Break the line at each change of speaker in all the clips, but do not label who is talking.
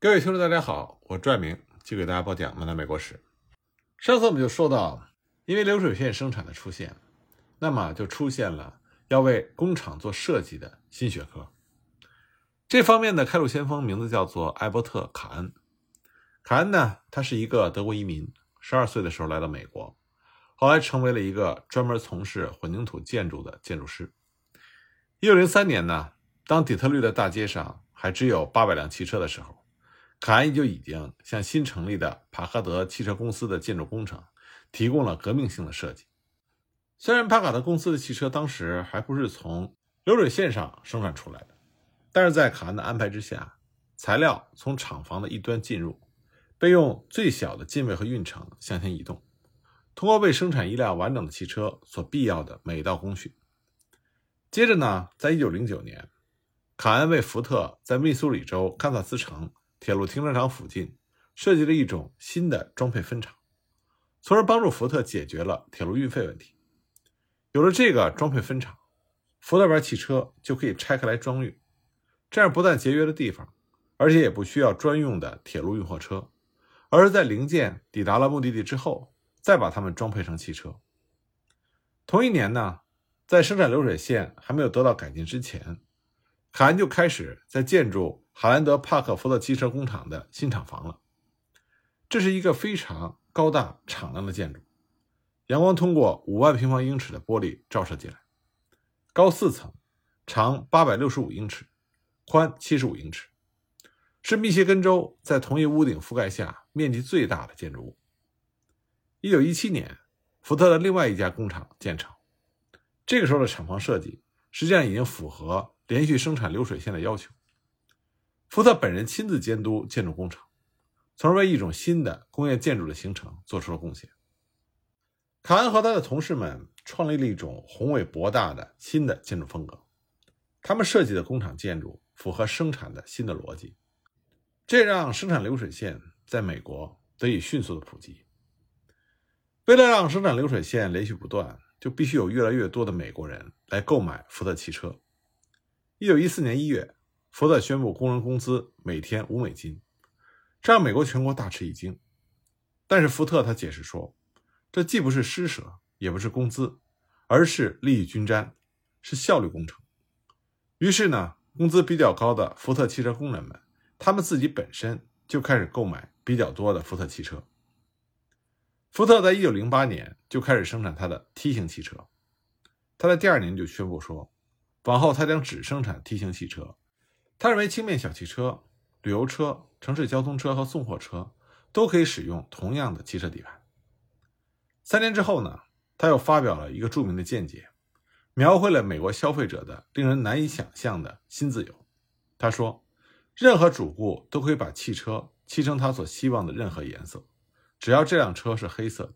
各位听众，大家好，我拽明就给大家播讲《漫谈美国史》。上次我们就说到，因为流水线生产的出现，那么就出现了要为工厂做设计的新学科。这方面的开路先锋名字叫做艾伯特·卡恩。卡恩呢，他是一个德国移民，十二岁的时候来到美国，后来成为了一个专门从事混凝土建筑的建筑师。一九零三年呢，当底特律的大街上还只有八百辆汽车的时候。卡恩就已经向新成立的帕卡德汽车公司的建筑工程提供了革命性的设计。虽然帕卡德公司的汽车当时还不是从流水线上生产出来的，但是在卡恩的安排之下，材料从厂房的一端进入，被用最小的进位和运程向前移动，通过为生产一辆完整的汽车所必要的每一道工序。接着呢，在一九零九年，卡恩为福特在密苏里州堪萨斯城。铁路停车场附近设计了一种新的装配分厂，从而帮助福特解决了铁路运费问题。有了这个装配分厂，福特牌汽车就可以拆开来装运，这样不但节约了地方，而且也不需要专用的铁路运货车，而是在零件抵达了目的地之后，再把它们装配成汽车。同一年呢，在生产流水线还没有得到改进之前，卡恩就开始在建筑。海兰德帕克福特汽车工厂的新厂房了。这是一个非常高大敞亮的建筑，阳光通过五万平方英尺的玻璃照射进来，高四层，长八百六十五英尺，宽七十五英尺，是密歇根州在同一屋顶覆盖下面积最大的建筑物。一九一七年，福特的另外一家工厂建成，这个时候的厂房设计实际上已经符合连续生产流水线的要求。福特本人亲自监督建筑工程，从而为一种新的工业建筑的形成做出了贡献。卡恩和他的同事们创立了一种宏伟博大的新的建筑风格，他们设计的工厂建筑符合生产的新的逻辑，这让生产流水线在美国得以迅速的普及。为了让生产流水线连续不断，就必须有越来越多的美国人来购买福特汽车。一九一四年一月。福特宣布工人工资每天五美金，这让美国全国大吃一惊。但是福特他解释说，这既不是施舍，也不是工资，而是利益均沾，是效率工程。于是呢，工资比较高的福特汽车工人们，他们自己本身就开始购买比较多的福特汽车。福特在一九零八年就开始生产他的 T 型汽车，他在第二年就宣布说，往后他将只生产 T 型汽车。他认为轻便小汽车、旅游车、城市交通车和送货车都可以使用同样的汽车底盘。三年之后呢，他又发表了一个著名的见解，描绘了美国消费者的令人难以想象的新自由。他说：“任何主顾都可以把汽车漆成他所希望的任何颜色，只要这辆车是黑色的。”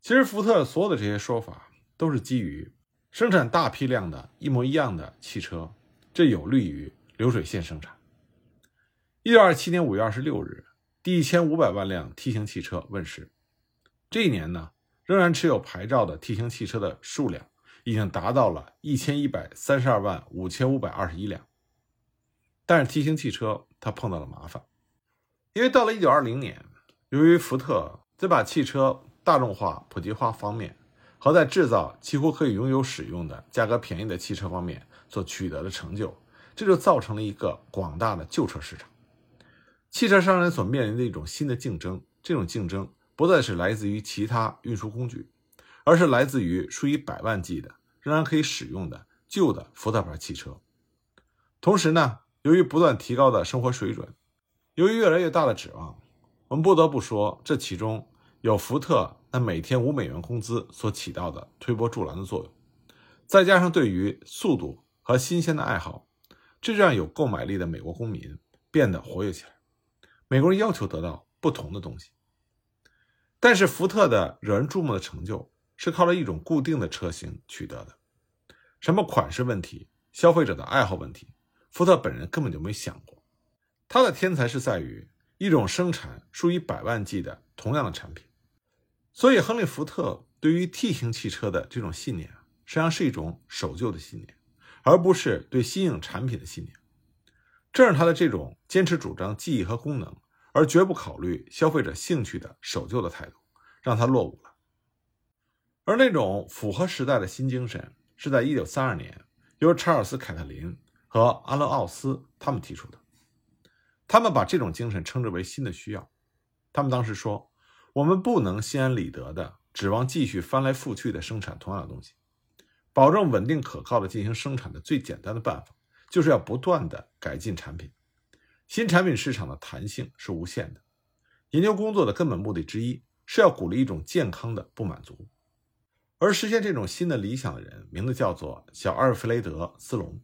其实，福特所有的这些说法都是基于生产大批量的一模一样的汽车，这有利于。流水线生产。一九二七年五月二十六日，第一千五百万辆 T 型汽车问世。这一年呢，仍然持有牌照的 T 型汽车的数量已经达到了一千一百三十二万五千五百二十一辆。但是 T 型汽车它碰到了麻烦，因为到了一九二零年，由于福特在把汽车大众化、普及化方面和在制造几乎可以拥有使用的价格便宜的汽车方面所取得的成就。这就造成了一个广大的旧车市场，汽车商人所面临的一种新的竞争。这种竞争不再是来自于其他运输工具，而是来自于数以百万计的仍然可以使用的旧的福特牌汽车。同时呢，由于不断提高的生活水准，由于越来越大的指望，我们不得不说，这其中有福特那每天五美元工资所起到的推波助澜的作用，再加上对于速度和新鲜的爱好。这让有购买力的美国公民变得活跃起来。美国人要求得到不同的东西，但是福特的惹人注目的成就是靠了一种固定的车型取得的。什么款式问题、消费者的爱好问题，福特本人根本就没想过。他的天才是在于一种生产数以百万计的同样的产品。所以，亨利·福特对于 T 型汽车的这种信念，实际上是一种守旧的信念。而不是对新颖产品的信念，正是他的这种坚持主张技艺和功能，而绝不考虑消费者兴趣的守旧的态度，让他落伍了。而那种符合时代的新精神，是在1932年由查尔斯·凯特林和阿伦·奥斯他们提出的。他们把这种精神称之为新的需要。他们当时说：“我们不能心安理得的指望继续翻来覆去的生产同样的东西。保证稳定可靠的进行生产的最简单的办法，就是要不断的改进产品。新产品市场的弹性是无限的。研究工作的根本目的之一是要鼓励一种健康的不满足。”而实现这种新的理想的人，名字叫做小阿尔弗雷德·斯隆。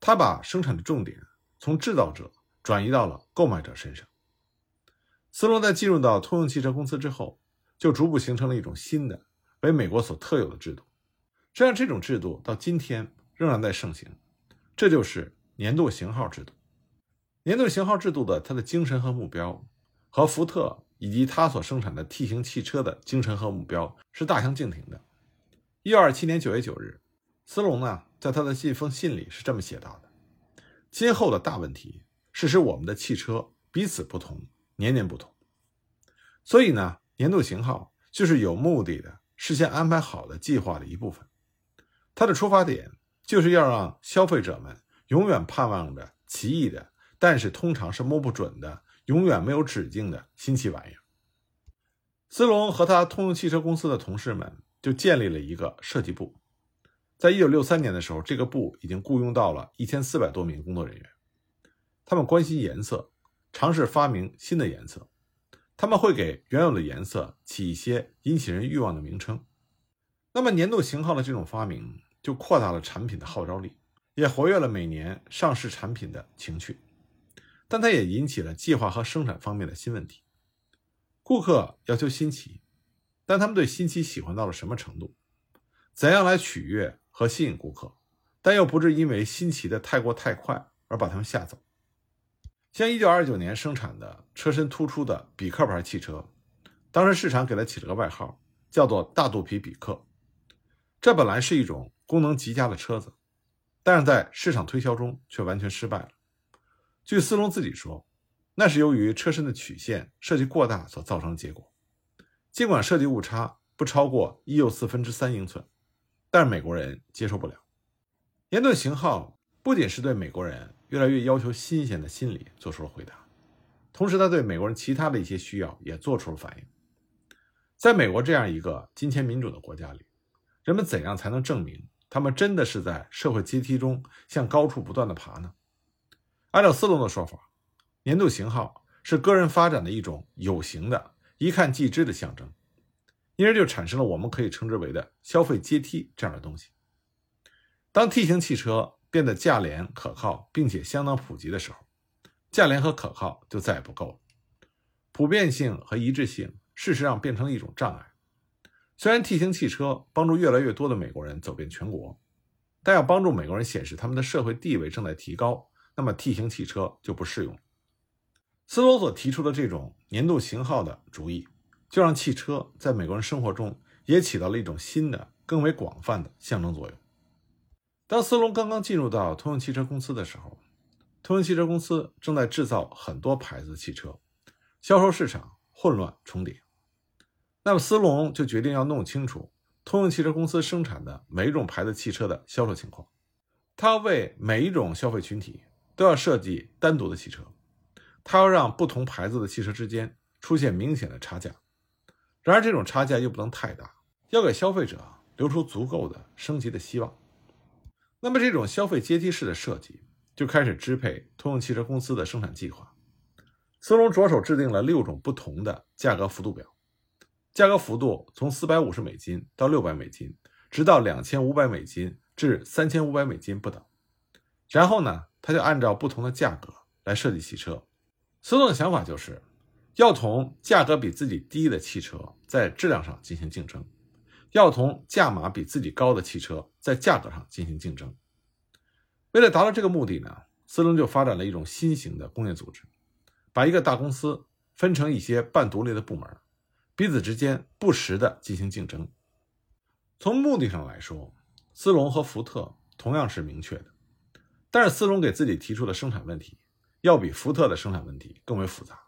他把生产的重点从制造者转移到了购买者身上。斯隆在进入到通用汽车公司之后，就逐步形成了一种新的、为美国所特有的制度。实际上，这种制度到今天仍然在盛行。这就是年度型号制度。年度型号制度的它的精神和目标，和福特。以及他所生产的 T 型汽车的精神和目标是大相径庭的。一九二七年九月九日，斯隆呢在他的这封信里是这么写到的：“今后的大问题是使我们的汽车彼此不同，年年不同。所以呢，年度型号就是有目的的、事先安排好的计划的一部分。它的出发点就是要让消费者们永远盼望着奇异的，但是通常是摸不准的。”永远没有止境的新奇玩意儿。斯隆和他通用汽车公司的同事们就建立了一个设计部，在一九六三年的时候，这个部已经雇佣到了一千四百多名工作人员。他们关心颜色，尝试发明新的颜色。他们会给原有的颜色起一些引起人欲望的名称。那么年度型号的这种发明，就扩大了产品的号召力，也活跃了每年上市产品的情趣。但它也引起了计划和生产方面的新问题。顾客要求新奇，但他们对新奇喜欢到了什么程度？怎样来取悦和吸引顾客，但又不至因为新奇的太过太快而把他们吓走？像1929年生产的车身突出的比克牌汽车，当时市场给它起了个外号，叫做“大肚皮比克”。这本来是一种功能极佳的车子，但是在市场推销中却完全失败了。据斯隆自己说，那是由于车身的曲线设计过大所造成的结果。尽管设计误差不超过一又四分之三英寸，但是美国人接受不了。年度型号不仅是对美国人越来越要求新鲜的心理做出了回答，同时他对美国人其他的一些需要也做出了反应。在美国这样一个金钱民主的国家里，人们怎样才能证明他们真的是在社会阶梯中向高处不断的爬呢？按照斯隆的说法，年度型号是个人发展的一种有形的、一看即知的象征，因而就产生了我们可以称之为的消费阶梯这样的东西。当 T 型汽车变得价廉可靠，并且相当普及的时候，价廉和可靠就再也不够了。普遍性和一致性事实上变成了一种障碍。虽然 T 型汽车帮助越来越多的美国人走遍全国，但要帮助美国人显示他们的社会地位正在提高。那么 T 型汽车就不适用。斯隆所提出的这种年度型号的主意，就让汽车在美国人生活中也起到了一种新的、更为广泛的象征作用。当斯隆刚刚进入到通用汽车公司的时候，通用汽车公司正在制造很多牌子的汽车，销售市场混乱重叠。那么斯隆就决定要弄清楚通用汽车公司生产的每一种牌子汽车的销售情况，他要为每一种消费群体。都要设计单独的汽车，他要让不同牌子的汽车之间出现明显的差价，然而这种差价又不能太大，要给消费者留出足够的升级的希望。那么这种消费阶梯式的设计就开始支配通用汽车公司的生产计划。斯隆着手制定了六种不同的价格幅度表，价格幅度从四百五十美金到六百美金，直到两千五百美金至三千五百美金不等。然后呢？他就按照不同的价格来设计汽车。斯隆的想法就是，要同价格比自己低的汽车在质量上进行竞争，要同价码比自己高的汽车在价格上进行竞争。为了达到这个目的呢，斯隆就发展了一种新型的工业组织，把一个大公司分成一些半独立的部门，彼此之间不时的进行竞争。从目的上来说，斯隆和福特同样是明确的。但是斯隆给自己提出的生产问题，要比福特的生产问题更为复杂，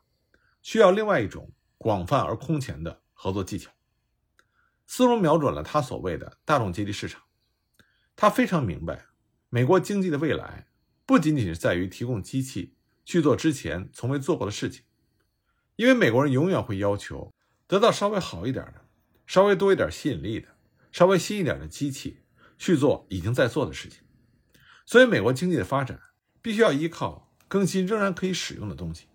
需要另外一种广泛而空前的合作技巧。斯隆瞄准了他所谓的大众阶级市场，他非常明白，美国经济的未来不仅仅是在于提供机器去做之前从未做过的事情，因为美国人永远会要求得到稍微好一点的、稍微多一点吸引力的、稍微新一点的机器去做已经在做的事情。所以，美国经济的发展必须要依靠更新仍然可以使用的东西。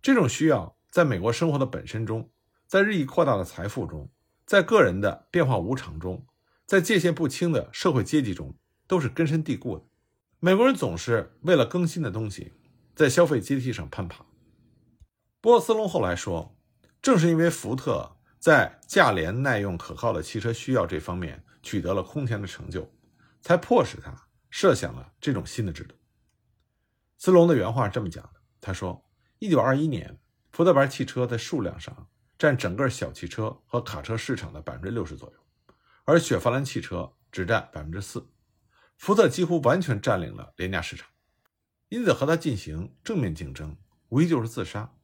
这种需要在美国生活的本身中，在日益扩大的财富中，在个人的变化无常中，在界限不清的社会阶级中，都是根深蒂固的。美国人总是为了更新的东西，在消费阶梯上攀爬。波斯隆后来说，正是因为福特在价廉耐用、可靠的汽车需要这方面取得了空前的成就，才迫使他。设想了这种新的制度。斯隆的原话是这么讲的：“他说，一九二一年，福特牌汽车在数量上占整个小汽车和卡车市场的百分之六十左右，而雪佛兰汽车只占百分之四。福特几乎完全占领了廉价市场，因此和他进行正面竞争，无疑就是自杀。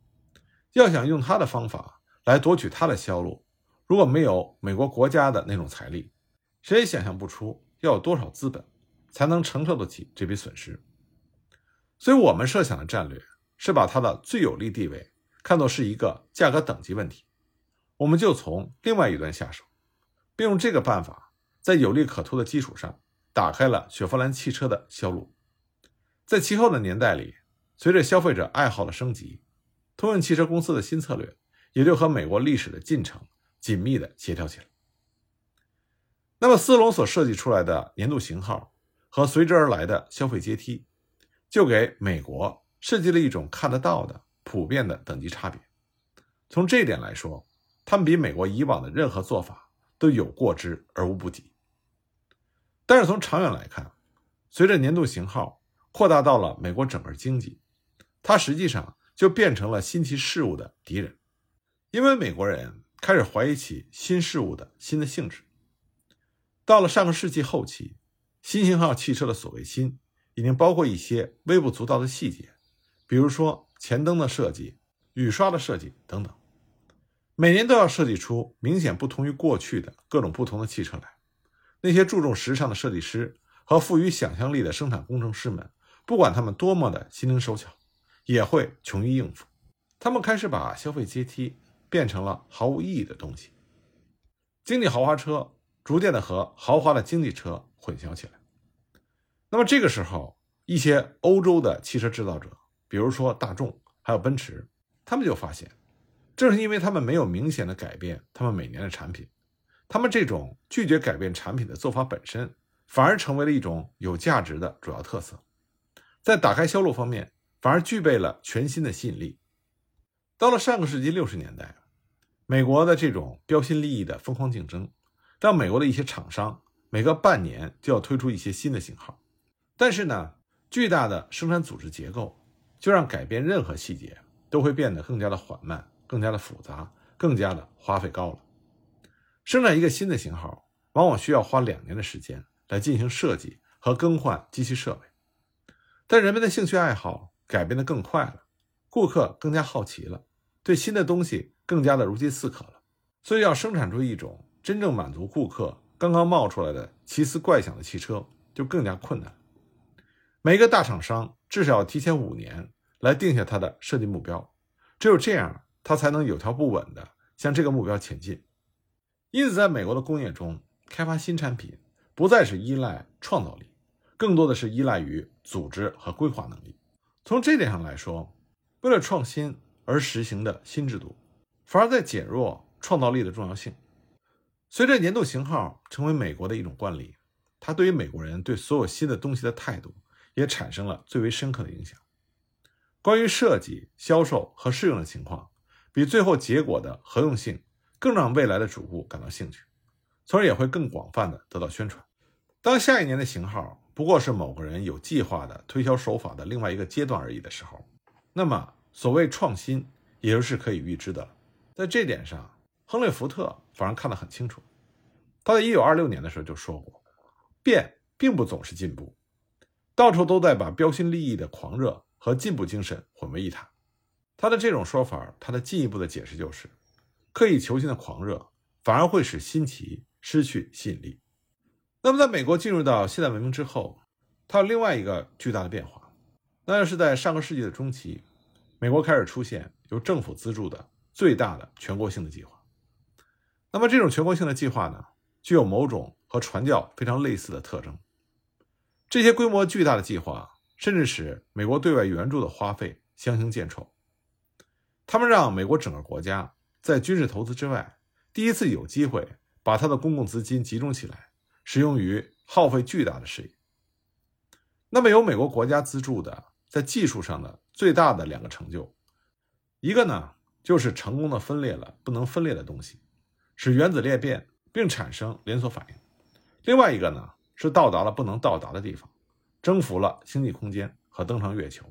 要想用他的方法来夺取他的销路，如果没有美国国家的那种财力，谁也想象不出要有多少资本。”才能承受得起这笔损失，所以，我们设想的战略是把它的最有利地位看作是一个价格等级问题，我们就从另外一端下手，并用这个办法在有利可图的基础上打开了雪佛兰汽车的销路。在其后的年代里，随着消费者爱好的升级，通用汽车公司的新策略也就和美国历史的进程紧密的协调起来。那么，斯隆所设计出来的年度型号。和随之而来的消费阶梯，就给美国设计了一种看得到的、普遍的等级差别。从这一点来说，他们比美国以往的任何做法都有过之而无不及。但是从长远来看，随着年度型号扩大到了美国整个经济，它实际上就变成了新奇事物的敌人，因为美国人开始怀疑起新事物的新的性质。到了上个世纪后期。新型号汽车的所谓新，已经包括一些微不足道的细节，比如说前灯的设计、雨刷的设计等等。每年都要设计出明显不同于过去的各种不同的汽车来。那些注重时尚的设计师和富于想象力的生产工程师们，不管他们多么的心灵手巧，也会穷于应付。他们开始把消费阶梯变成了毫无意义的东西。经济豪华车逐渐的和豪华的经济车。混淆起来。那么这个时候，一些欧洲的汽车制造者，比如说大众，还有奔驰，他们就发现，正是因为他们没有明显的改变他们每年的产品，他们这种拒绝改变产品的做法本身，反而成为了一种有价值的主要特色，在打开销路方面，反而具备了全新的吸引力。到了上个世纪六十年代，美国的这种标新立异的疯狂竞争，让美国的一些厂商。每隔半年就要推出一些新的型号，但是呢，巨大的生产组织结构就让改变任何细节都会变得更加的缓慢、更加的复杂、更加的花费高了。生产一个新的型号，往往需要花两年的时间来进行设计和更换机器设备。但人们的兴趣爱好改变的更快了，顾客更加好奇了，对新的东西更加的如饥似渴了，所以要生产出一种真正满足顾客。刚刚冒出来的奇思怪想的汽车就更加困难。每个大厂商至少要提前五年来定下他的设计目标，只有这样，他才能有条不紊地向这个目标前进。因此，在美国的工业中，开发新产品不再是依赖创造力，更多的是依赖于组织和规划能力。从这点上来说，为了创新而实行的新制度，反而在减弱创造力的重要性。随着年度型号成为美国的一种惯例，它对于美国人对所有新的东西的态度也产生了最为深刻的影响。关于设计、销售和适用的情况，比最后结果的合用性更让未来的主顾感到兴趣，从而也会更广泛的得到宣传。当下一年的型号不过是某个人有计划的推销手法的另外一个阶段而已的时候，那么所谓创新也就是可以预知的。在这点上。亨利·福特反而看得很清楚，他在1926年的时候就说过：“变并不总是进步，到处都在把标新立异的狂热和进步精神混为一谈。他的这种说法，他的进一步的解释就是，刻意求新的狂热反而会使新奇失去吸引力。那么，在美国进入到现代文明之后，它有另外一个巨大的变化，那就是在上个世纪的中期，美国开始出现由政府资助的最大的全国性的计划。那么，这种全国性的计划呢，具有某种和传教非常类似的特征。这些规模巨大的计划，甚至使美国对外援助的花费相形见绌。他们让美国整个国家在军事投资之外，第一次有机会把它的公共资金集中起来，使用于耗费巨大的事业。那么，由美国国家资助的在技术上的最大的两个成就，一个呢，就是成功的分裂了不能分裂的东西，使原子裂变并产生连锁反应；另外一个呢，是到达了不能到达的地方，征服了星际空间和登上月球。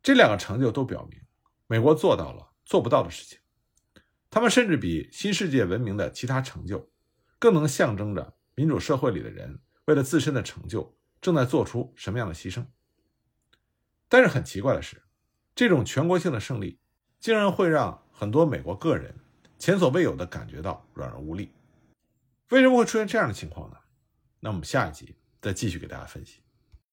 这两个成就都表明。美国做到了做不到的事情，他们甚至比新世界文明的其他成就，更能象征着民主社会里的人为了自身的成就正在做出什么样的牺牲。但是很奇怪的是，这种全国性的胜利，竟然会让很多美国个人前所未有的感觉到软弱无力。为什么会出现这样的情况呢？那我们下一集再继续给大家分析。